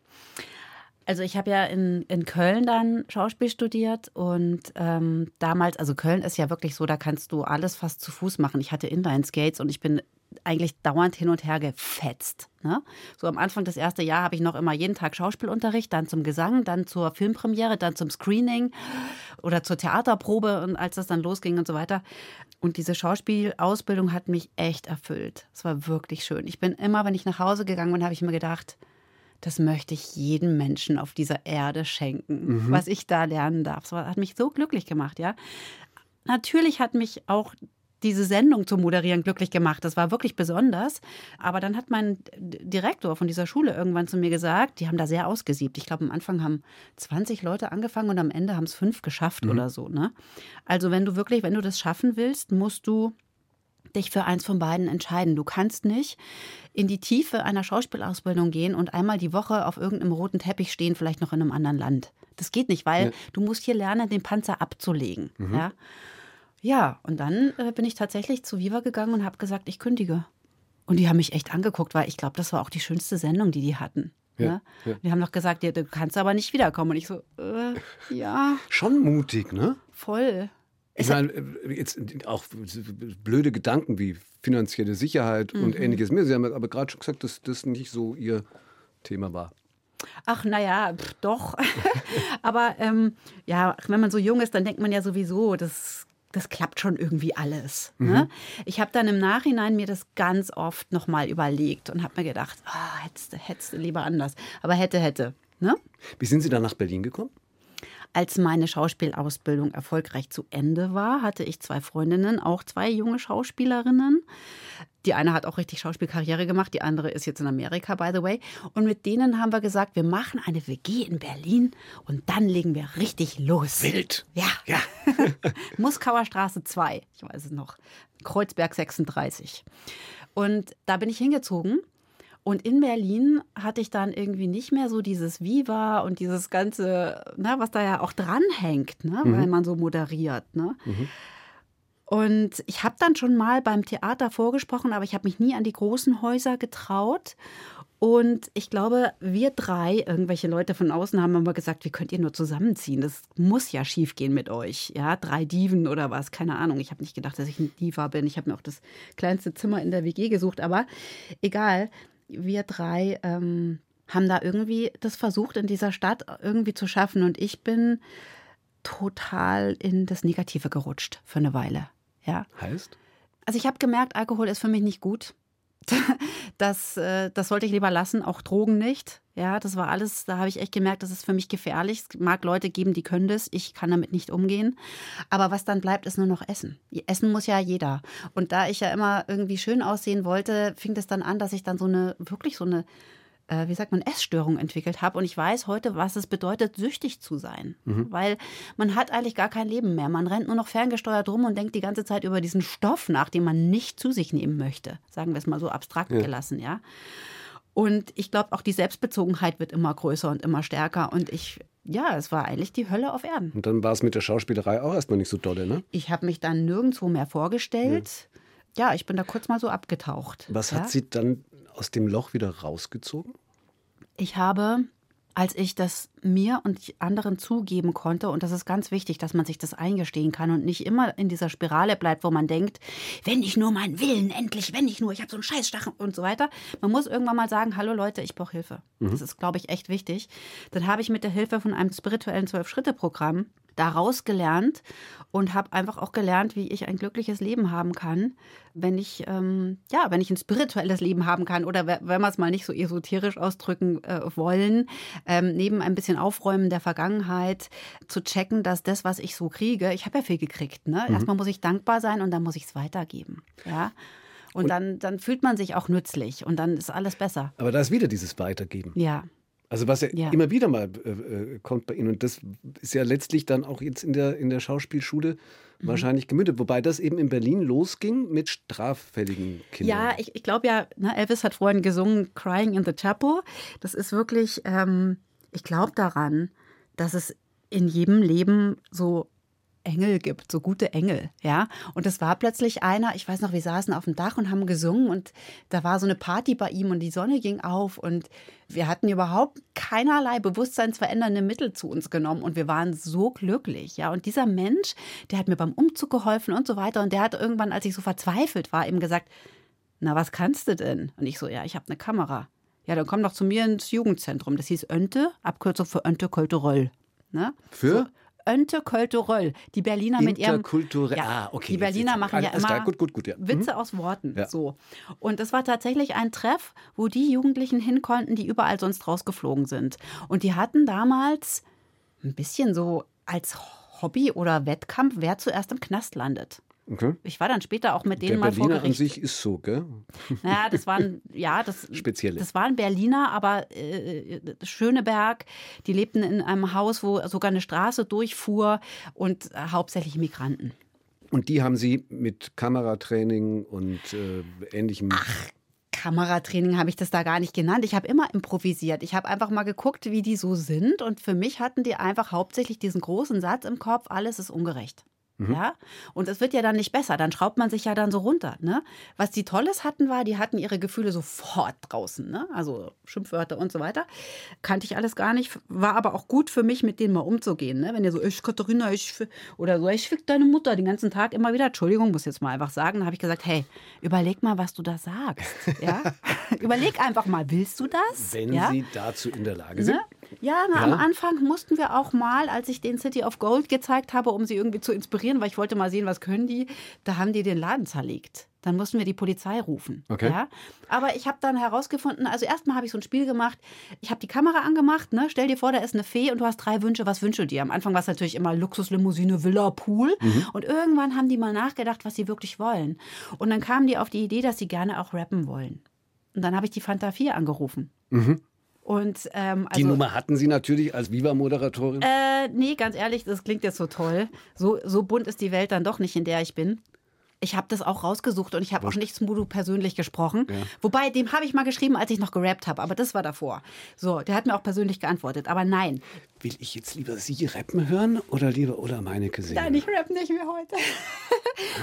Also ich habe ja in, in Köln dann Schauspiel studiert und ähm, damals, also Köln ist ja wirklich so, da kannst du alles fast zu Fuß machen. Ich hatte Inline-Skates und ich bin eigentlich dauernd hin und her gefetzt. Ne? So am Anfang des ersten Jahr habe ich noch immer jeden Tag Schauspielunterricht, dann zum Gesang, dann zur Filmpremiere, dann zum Screening oder zur Theaterprobe und als das dann losging und so weiter. Und diese Schauspielausbildung hat mich echt erfüllt. Es war wirklich schön. Ich bin immer, wenn ich nach Hause gegangen bin, habe ich mir gedacht, das möchte ich jedem Menschen auf dieser Erde schenken, mhm. was ich da lernen darf. Das hat mich so glücklich gemacht, ja. Natürlich hat mich auch diese Sendung zu moderieren glücklich gemacht. Das war wirklich besonders. Aber dann hat mein Direktor von dieser Schule irgendwann zu mir gesagt, die haben da sehr ausgesiebt. Ich glaube, am Anfang haben 20 Leute angefangen und am Ende haben es fünf geschafft mhm. oder so. Ne? Also wenn du wirklich, wenn du das schaffen willst, musst du dich für eins von beiden entscheiden. Du kannst nicht in die Tiefe einer Schauspielausbildung gehen und einmal die Woche auf irgendeinem roten Teppich stehen, vielleicht noch in einem anderen Land. Das geht nicht, weil ja. du musst hier lernen, den Panzer abzulegen. Mhm. Ja? Ja, und dann äh, bin ich tatsächlich zu Viva gegangen und habe gesagt, ich kündige. Und die haben mich echt angeguckt, weil ich glaube, das war auch die schönste Sendung, die die hatten. Ja, ne? ja. Die haben noch gesagt, ja, du kannst aber nicht wiederkommen. Und ich so, äh, ja. Schon mutig, ne? Voll. Ich meine, äh, jetzt auch blöde Gedanken wie finanzielle Sicherheit mhm. und ähnliches mehr. Sie haben aber gerade schon gesagt, dass das nicht so Ihr Thema war. Ach, naja, doch. aber ähm, ja, wenn man so jung ist, dann denkt man ja sowieso, das das klappt schon irgendwie alles. Ne? Mhm. Ich habe dann im Nachhinein mir das ganz oft nochmal überlegt und habe mir gedacht, oh, hättest, hättest lieber anders. Aber hätte, hätte. Ne? Wie sind Sie dann nach Berlin gekommen? Als meine Schauspielausbildung erfolgreich zu Ende war, hatte ich zwei Freundinnen, auch zwei junge Schauspielerinnen. Die eine hat auch richtig Schauspielkarriere gemacht, die andere ist jetzt in Amerika, by the way. Und mit denen haben wir gesagt, wir machen eine WG in Berlin und dann legen wir richtig los. Wild. Ja. ja. Muskauer Straße 2, ich weiß es noch. Kreuzberg 36. Und da bin ich hingezogen und in Berlin hatte ich dann irgendwie nicht mehr so dieses Viva und dieses ganze, ne, was da ja auch dranhängt, ne, mhm. weil man so moderiert. Ne? Mhm. Und ich habe dann schon mal beim Theater vorgesprochen, aber ich habe mich nie an die großen Häuser getraut. Und ich glaube, wir drei, irgendwelche Leute von außen, haben immer gesagt, wie könnt ihr nur zusammenziehen? Das muss ja schief gehen mit euch. Ja, drei Diven oder was, keine Ahnung. Ich habe nicht gedacht, dass ich ein Diva bin. Ich habe mir auch das kleinste Zimmer in der WG gesucht, aber egal wir drei ähm, haben da irgendwie das versucht, in dieser Stadt irgendwie zu schaffen. Und ich bin total in das Negative gerutscht für eine Weile. Ja. Heißt? Also ich habe gemerkt, Alkohol ist für mich nicht gut. Das, äh, das sollte ich lieber lassen, auch Drogen nicht. Ja, das war alles, da habe ich echt gemerkt, das ist für mich gefährlich. Es mag Leute geben, die können das, ich kann damit nicht umgehen. Aber was dann bleibt, ist nur noch Essen. Essen muss ja jeder. Und da ich ja immer irgendwie schön aussehen wollte, fing es dann an, dass ich dann so eine, wirklich so eine äh, wie sagt man, Essstörung entwickelt habe. Und ich weiß heute, was es bedeutet, süchtig zu sein. Mhm. Weil man hat eigentlich gar kein Leben mehr. Man rennt nur noch ferngesteuert rum und denkt die ganze Zeit über diesen Stoff nach, den man nicht zu sich nehmen möchte. Sagen wir es mal so abstrakt ja. gelassen, ja. Und ich glaube, auch die Selbstbezogenheit wird immer größer und immer stärker. Und ich, ja, es war eigentlich die Hölle auf Erden. Und dann war es mit der Schauspielerei auch erstmal nicht so dolle, ne? Ich habe mich dann nirgendwo mehr vorgestellt. Ja. ja. ich bin da kurz mal so abgetaucht. Was ja? hat Sie dann aus dem Loch wieder rausgezogen? Ich habe, als ich das mir und anderen zugeben konnte, und das ist ganz wichtig, dass man sich das eingestehen kann und nicht immer in dieser Spirale bleibt, wo man denkt, wenn ich nur meinen Willen, endlich, wenn ich nur, ich habe so einen Scheißstachel und so weiter. Man muss irgendwann mal sagen, hallo Leute, ich brauche Hilfe. Mhm. Das ist, glaube ich, echt wichtig. Dann habe ich mit der Hilfe von einem spirituellen Zwölf-Schritte-Programm daraus gelernt und habe einfach auch gelernt, wie ich ein glückliches Leben haben kann, wenn ich ähm, ja, wenn ich ein spirituelles Leben haben kann oder wenn wir es mal nicht so esoterisch ausdrücken äh, wollen, ähm, neben ein bisschen Aufräumen der Vergangenheit zu checken, dass das, was ich so kriege, ich habe ja viel gekriegt. Ne? Mhm. Erstmal muss ich dankbar sein und dann muss ich es weitergeben. Ja. Und, und dann, dann fühlt man sich auch nützlich und dann ist alles besser. Aber da ist wieder dieses Weitergeben. Ja. Also was ja, ja, immer wieder mal äh, äh, kommt bei Ihnen und das ist ja letztlich dann auch jetzt in der, in der Schauspielschule mhm. wahrscheinlich gemündet, wobei das eben in Berlin losging mit straffälligen Kindern. Ja, ich, ich glaube ja, ne, Elvis hat vorhin gesungen Crying in the Chapel. Das ist wirklich, ähm, ich glaube daran, dass es in jedem Leben so Engel gibt, so gute Engel, ja. Und es war plötzlich einer, ich weiß noch, wir saßen auf dem Dach und haben gesungen und da war so eine Party bei ihm und die Sonne ging auf und wir hatten überhaupt keinerlei bewusstseinsverändernde Mittel zu uns genommen und wir waren so glücklich, ja. Und dieser Mensch, der hat mir beim Umzug geholfen und so weiter und der hat irgendwann, als ich so verzweifelt war, eben gesagt, na, was kannst du denn? Und ich so, ja, ich habe eine Kamera. Ja, dann komm doch zu mir ins Jugendzentrum. Das hieß Önte, Abkürzung für Önte Kulturell. Ne? Für? So, Interkulturell. Die Berliner mit ihrem. Interkulturell. Ja, ah, okay. Die Berliner machen ja immer gut, gut, gut, ja. Witze mhm. aus Worten. Ja. So. Und das war tatsächlich ein Treff, wo die Jugendlichen hin konnten, die überall sonst rausgeflogen sind. Und die hatten damals ein bisschen so als Hobby oder Wettkampf, wer zuerst im Knast landet. Okay. Ich war dann später auch mit denen Der mal Berliner vor Gericht. an sich ist so, gell? Naja, das waren, ja, das, Spezielle. das waren Berliner, aber äh, Schöneberg, die lebten in einem Haus, wo sogar eine Straße durchfuhr und äh, hauptsächlich Migranten. Und die haben Sie mit Kameratraining und äh, ähnlichem. Ach. Kameratraining habe ich das da gar nicht genannt. Ich habe immer improvisiert. Ich habe einfach mal geguckt, wie die so sind. Und für mich hatten die einfach hauptsächlich diesen großen Satz im Kopf, alles ist ungerecht. Mhm. Ja? Und es wird ja dann nicht besser. Dann schraubt man sich ja dann so runter. Ne? Was die Tolles hatten, war, die hatten ihre Gefühle sofort draußen. Ne? Also Schimpfwörter und so weiter. Kannte ich alles gar nicht. War aber auch gut für mich, mit denen mal umzugehen. Ne? Wenn ihr so, ich, Katharina, ich, oder so, ich fick deine Mutter den ganzen Tag immer wieder. Entschuldigung, muss jetzt mal einfach sagen. Dann habe ich gesagt, hey, überleg mal, was du da sagst. Ja? überleg einfach mal, willst du das? Wenn ja? Sie dazu in der Lage sind. Ne? Ja, na, ja, am Anfang mussten wir auch mal, als ich den City of Gold gezeigt habe, um sie irgendwie zu inspirieren, weil ich wollte mal sehen, was können die, da haben die den Laden zerlegt. Dann mussten wir die Polizei rufen. Okay. Ja? Aber ich habe dann herausgefunden, also erstmal habe ich so ein Spiel gemacht, ich habe die Kamera angemacht, ne? stell dir vor, da ist eine Fee und du hast drei Wünsche, was wünschst du dir? Am Anfang war es natürlich immer Luxuslimousine, Villa, Pool. Mhm. Und irgendwann haben die mal nachgedacht, was sie wirklich wollen. Und dann kamen die auf die Idee, dass sie gerne auch rappen wollen. Und dann habe ich die Fanta 4 angerufen. Mhm. Und, ähm, also, die Nummer hatten Sie natürlich als Viva-Moderatorin? Äh, nee, ganz ehrlich, das klingt jetzt so toll. So, so bunt ist die Welt dann doch nicht, in der ich bin. Ich habe das auch rausgesucht und ich habe auch nicht Smudo persönlich gesprochen. Ja. Wobei, dem habe ich mal geschrieben, als ich noch gerappt habe, aber das war davor. So, der hat mir auch persönlich geantwortet, aber nein. Will ich jetzt lieber Sie rappen hören oder lieber Ola Meinecke singen? Nein, ich rapp nicht mehr heute.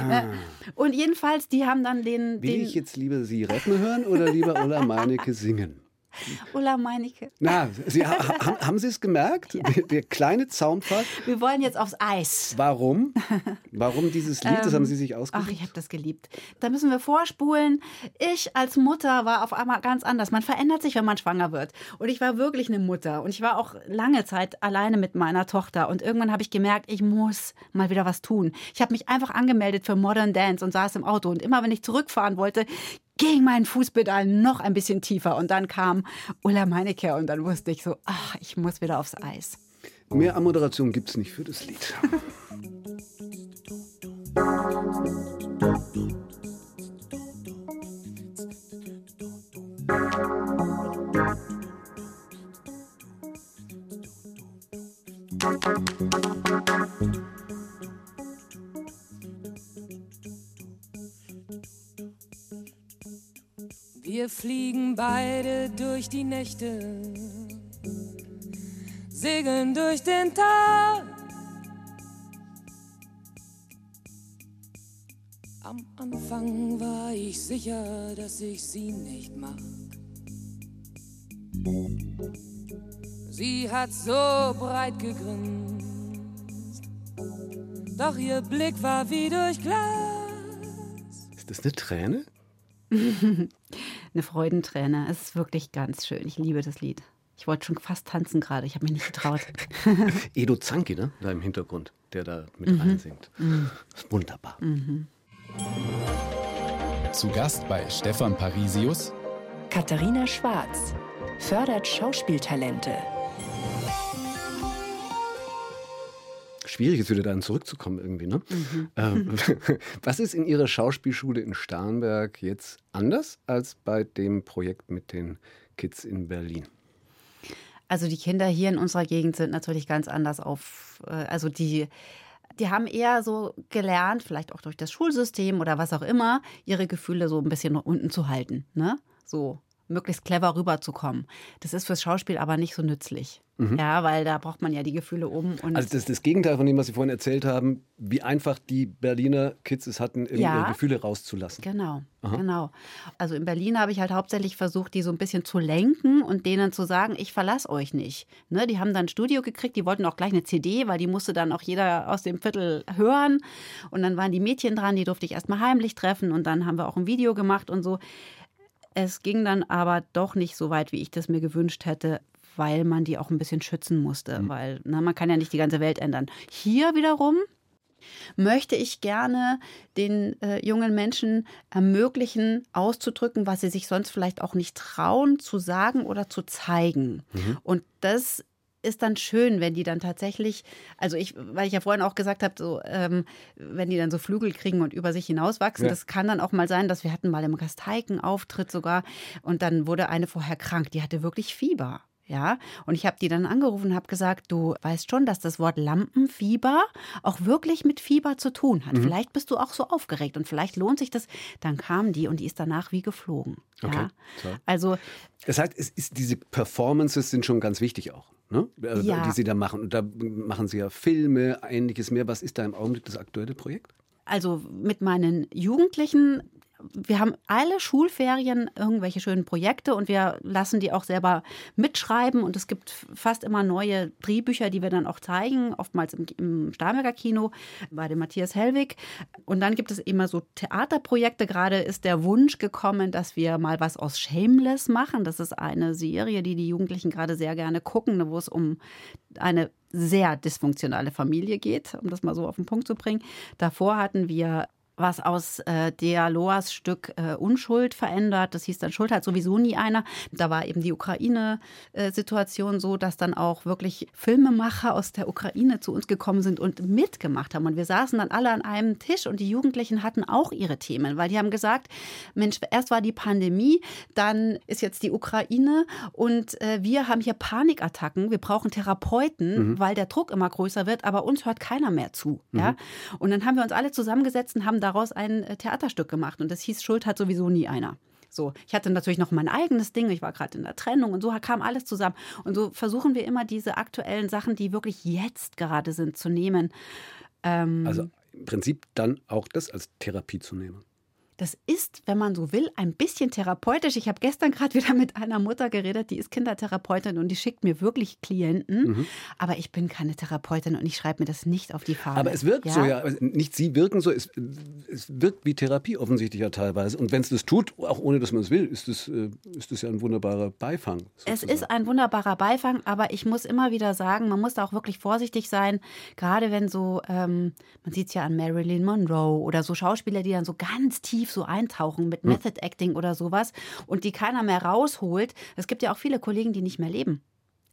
Ah. und jedenfalls, die haben dann den... Will den ich jetzt lieber Sie rappen hören oder lieber Ola Meinecke singen? Ulla Meinecke. Na, Sie, ha, haben Sie es gemerkt? Ja. Der, der, kleine Zaunpfad. Wir wollen jetzt aufs Eis. Warum? Warum dieses Lied? das haben Sie sich ausgesucht? Ach, ich habe das geliebt. Da müssen wir vorspulen. Ich als Mutter war auf einmal ganz anders. Man verändert sich, wenn man schwanger wird. Und ich war wirklich eine Mutter. Und ich war auch lange Zeit alleine mit meiner Tochter. Und irgendwann habe ich gemerkt, ich muss mal wieder was tun. Ich habe mich einfach angemeldet für Modern Dance und saß im Auto. Und immer wenn ich zurückfahren wollte, ging mein Fußpedal noch ein bisschen tiefer und dann kam Ulla Meinecke und dann wusste ich so, ach, ich muss wieder aufs Eis. Mehr Ammoderation gibt es nicht für das Lied. Wir fliegen beide durch die Nächte, segeln durch den Tag. Am Anfang war ich sicher, dass ich sie nicht mag. Sie hat so breit gegrinst, doch ihr Blick war wie durch Glas. Ist das eine Träne? eine Freudenträne. Es ist wirklich ganz schön. Ich liebe das Lied. Ich wollte schon fast tanzen gerade, ich habe mich nicht getraut. Edo Zanki, ne? Da im Hintergrund, der da mit mhm. reinsingt. Mhm. Wunderbar. Mhm. Zu Gast bei Stefan Parisius. Katharina Schwarz fördert Schauspieltalente. Schwierig ist, wieder dann zurückzukommen irgendwie. Ne? Mhm. Ähm, was ist in Ihrer Schauspielschule in Starnberg jetzt anders als bei dem Projekt mit den Kids in Berlin? Also die Kinder hier in unserer Gegend sind natürlich ganz anders auf, äh, also die die haben eher so gelernt, vielleicht auch durch das Schulsystem oder was auch immer, ihre Gefühle so ein bisschen unten zu halten. Ne? So möglichst clever rüberzukommen. Das ist fürs Schauspiel aber nicht so nützlich. Mhm. Ja, weil da braucht man ja die Gefühle oben. Und also das ist das Gegenteil von dem, was Sie vorhin erzählt haben, wie einfach die Berliner Kids es hatten, ihre ja, Gefühle rauszulassen. Genau, Aha. genau. Also in Berlin habe ich halt hauptsächlich versucht, die so ein bisschen zu lenken und denen zu sagen, ich verlasse euch nicht. Ne, die haben dann ein Studio gekriegt, die wollten auch gleich eine CD, weil die musste dann auch jeder aus dem Viertel hören. Und dann waren die Mädchen dran, die durfte ich erstmal heimlich treffen und dann haben wir auch ein Video gemacht und so. Es ging dann aber doch nicht so weit, wie ich das mir gewünscht hätte, weil man die auch ein bisschen schützen musste, mhm. weil na, ne, man kann ja nicht die ganze Welt ändern. Hier wiederum möchte ich gerne den äh, jungen Menschen ermöglichen, auszudrücken, was sie sich sonst vielleicht auch nicht trauen zu sagen oder zu zeigen. Mhm. Und das ist dann schön, wenn die dann tatsächlich, also ich, weil ich ja vorhin auch gesagt habe, so, ähm, wenn die dann so Flügel kriegen und über sich hinauswachsen, Ja. das kann dann auch mal sein, dass wir hatten mal im Gasteiken Auftritt sogar und dann wurde eine vorher krank, die hatte wirklich Fieber. Ja, und ich habe die dann angerufen und habe gesagt, du weißt schon, dass das Wort Lampenfieber auch wirklich mit Fieber zu tun Mhm. hat. Vielleicht bist du auch so aufgeregt und vielleicht lohnt sich das. Dann kam die und die ist danach wie geflogen. Okay, Ja, toll. also Das heißt, es ist, diese Performances sind schon ganz wichtig auch, ne? Also, Ja. die Sie da machen. Und da machen Sie ja Filme, ähnliches mehr. Was ist da im Augenblick das aktuelle Projekt? also mit meinen Jugendlichen, wir haben alle Schulferien irgendwelche schönen Projekte und wir lassen die auch selber mitschreiben und es gibt fast immer neue Drehbücher, die wir dann auch zeigen, oftmals im, im Starnberger Kino bei dem Matthias Hellwig. Und dann gibt es immer so Theaterprojekte. Gerade ist der Wunsch gekommen, dass wir mal was aus Shameless machen. Das ist eine Serie, die die Jugendlichen gerade sehr gerne gucken, wo es um eine sehr dysfunktionale Familie geht, um das mal so auf den Punkt zu bringen. Davor hatten wir was aus äh, Dialoas Stück äh, Unschuld verändert. Das hieß dann Schuld hat sowieso nie einer. Da war eben die Ukraine-Situation so, dass dann auch wirklich Filmemacher aus der Ukraine zu uns gekommen sind und mitgemacht haben. Und wir saßen dann alle an einem Tisch und die Jugendlichen hatten auch ihre Themen, weil die haben gesagt, Mensch, erst war die Pandemie, dann ist jetzt die Ukraine und äh, wir haben hier Panikattacken. Wir brauchen Therapeuten, weil der Druck immer größer wird, aber uns hört keiner mehr zu. Ja? Und dann haben wir uns alle zusammengesetzt und haben daraus ein äh, Theaterstück gemacht. Und das hieß Schuld hat sowieso nie einer. So, ich hatte natürlich noch mein eigenes Ding. Ich war gerade in der Trennung und so kam alles zusammen. Und so versuchen wir immer diese aktuellen Sachen, die wirklich jetzt gerade sind, zu nehmen. Ähm, Also im Prinzip dann auch das als Therapie zu nehmen. Das ist, wenn man so will, ein bisschen therapeutisch. Ich habe gestern gerade wieder mit einer Mutter geredet, die ist Kindertherapeutin und die schickt mir wirklich Klienten. Mhm. Aber ich bin keine Therapeutin und ich schreibe mir das nicht auf die Fahne. Aber es wirkt so, ja. Also Nicht Sie wirken so, es, es wirkt wie Therapie offensichtlich ja teilweise. Und wenn es das tut, auch ohne dass man es will, ist das, äh, ist ja ein wunderbarer Beifang. Es sozusagen. ist ein wunderbarer Beifang, aber ich muss immer wieder sagen, man muss da auch wirklich vorsichtig sein, gerade wenn so, ähm, man sieht es ja an Marilyn Monroe oder so Schauspieler, die dann so ganz tief so eintauchen mit Method Acting oder sowas und die keiner mehr rausholt. Es gibt ja auch viele Kollegen, die nicht mehr leben.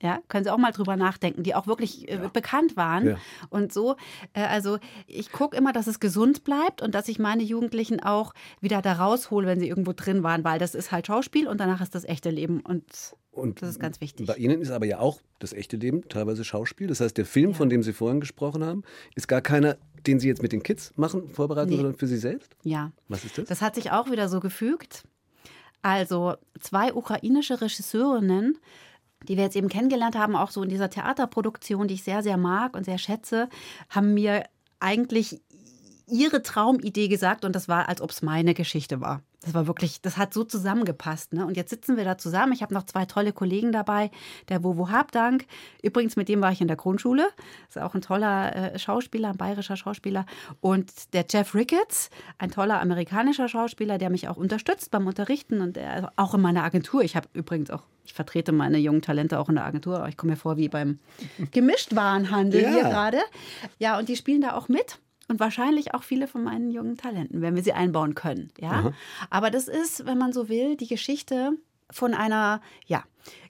Ja, können Sie auch mal drüber nachdenken, die auch wirklich äh, bekannt waren Ja. und so. Äh, also ich gucke immer, dass es gesund bleibt und dass ich meine Jugendlichen auch wieder da raushole, wenn sie irgendwo drin waren, weil das ist halt Schauspiel und danach ist das echte Leben und Und das ist ganz wichtig. Bei Ihnen ist aber ja auch das echte Leben teilweise Schauspiel. Das heißt, der Film, von dem Sie vorhin gesprochen haben, ist gar keiner, den Sie jetzt mit den Kids machen, vorbereiten, Nee. sondern für Sie selbst? Ja. Was ist das? Das hat sich auch wieder so gefügt. Also zwei ukrainische Regisseurinnen, die wir jetzt eben kennengelernt haben, auch so in dieser Theaterproduktion, die ich sehr, sehr mag und sehr schätze, haben mir eigentlich ihre Traumidee gesagt und das war, als ob es meine Geschichte war. Das war wirklich, das hat so zusammengepasst. Ne? Und jetzt sitzen wir da zusammen. Ich habe noch zwei tolle Kollegen dabei. Der Wovo Habdank. Übrigens, mit dem war ich in der Grundschule. Ist auch ein toller äh, Schauspieler, ein bayerischer Schauspieler. Und der Jeff Ricketts, ein toller amerikanischer Schauspieler, der mich auch unterstützt beim Unterrichten und der auch in meiner Agentur. Ich habe übrigens auch, ich vertrete meine jungen Talente auch in der Agentur. aber Ich komme mir vor wie beim Gemischtwarenhandel Ja. hier gerade. Ja, und die spielen da auch mit. Und wahrscheinlich auch viele von meinen jungen Talenten, wenn wir sie einbauen können. Ja? Aber das ist, wenn man so will, die Geschichte von einer ja,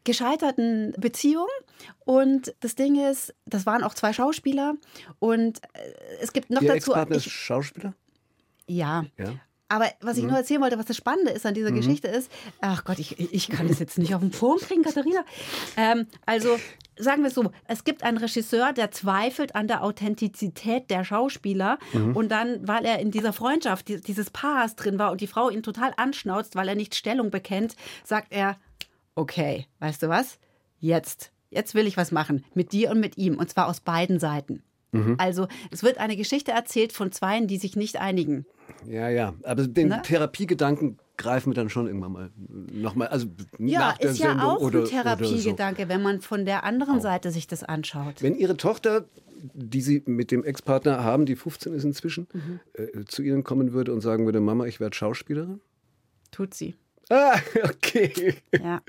gescheiterten Beziehung. Und das Ding ist, das waren auch zwei Schauspieler. Und äh, es gibt noch Ihr dazu. Ex-Partner ist Ich, Schauspieler? ja. Ja. Aber was ich nur erzählen wollte, was das Spannende ist an dieser Geschichte ist, ach Gott, ich, ich kann das jetzt nicht auf den Punkt kriegen, Katharina. Ähm, also sagen wir es so, es gibt einen Regisseur, der zweifelt an der Authentizität der Schauspieler. Und dann, weil er in dieser Freundschaft die- dieses Paars drin war und die Frau ihn total anschnauzt, weil er nicht Stellung bekennt, sagt er, okay, weißt du was, jetzt, jetzt will ich was machen. Mit dir und mit ihm. Und zwar aus beiden Seiten. Also es wird eine Geschichte erzählt von Zweien, die sich nicht einigen. Ja, ja. Aber den Ne? Therapiegedanken greifen wir dann schon irgendwann mal nochmal. Also Ja, nach der ist ja Sendung auch oder, ein Therapiegedanke, wenn man von der anderen Seite sich das anschaut. So. Wenn Ihre Tochter, die Sie mit dem Ex-Partner haben, die 15 ist inzwischen, Mhm. äh, zu Ihnen kommen würde und sagen würde, Mama, ich werde Schauspielerin? Tut sie. Ah, okay. Ja.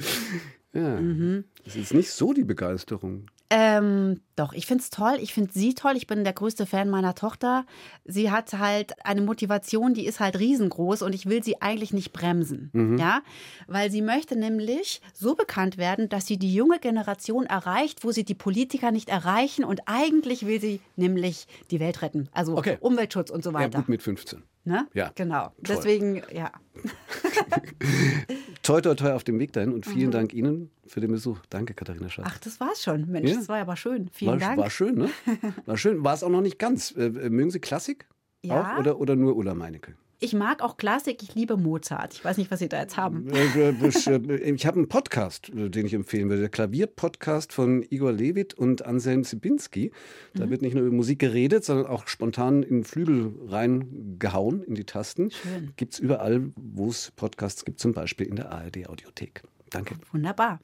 Ja. Mhm. Das ist nicht so die Begeisterung. Ähm, doch, ich finde es toll. Ich finde sie toll. Ich bin der größte Fan meiner Tochter. Sie hat halt eine Motivation, die ist halt riesengroß und ich will sie eigentlich nicht bremsen. Mhm. Ja, weil sie möchte nämlich so bekannt werden, dass sie die junge Generation erreicht, wo sie die Politiker nicht erreichen und eigentlich will sie nämlich die Welt retten. Also Okay. Umweltschutz und so Ja, weiter. gut mit 15. ne? Ja, Genau. toll. Deswegen, ja. Toi, toi, toi auf dem Weg dahin und vielen Dank Ihnen für den Besuch. Danke, Katharina Schatz. Mhm. Ach, das war's schon. Mensch, Ja. das war aber schön. Vielen war, Dank. war schön, ne? War schön. War es auch noch nicht ganz. Äh, äh, mögen Sie Klassik? Ja. Auch? Oder, oder nur Ulla Meinecke? Ich mag auch Klassik, ich liebe Mozart. Ich weiß nicht, was Sie da jetzt haben. Äh, äh, Ich äh, ich habe einen Podcast, den ich empfehlen würde. Der Klavierpodcast von Igor Levit und Anselm Sibinski. Da Mhm. wird nicht nur über Musik geredet, sondern auch spontan in Flügel reingehauen, in die Tasten. Schön. Gibt es überall, wo es Podcasts gibt, zum Beispiel in der ARD-Audiothek. Danke. Wunderbar.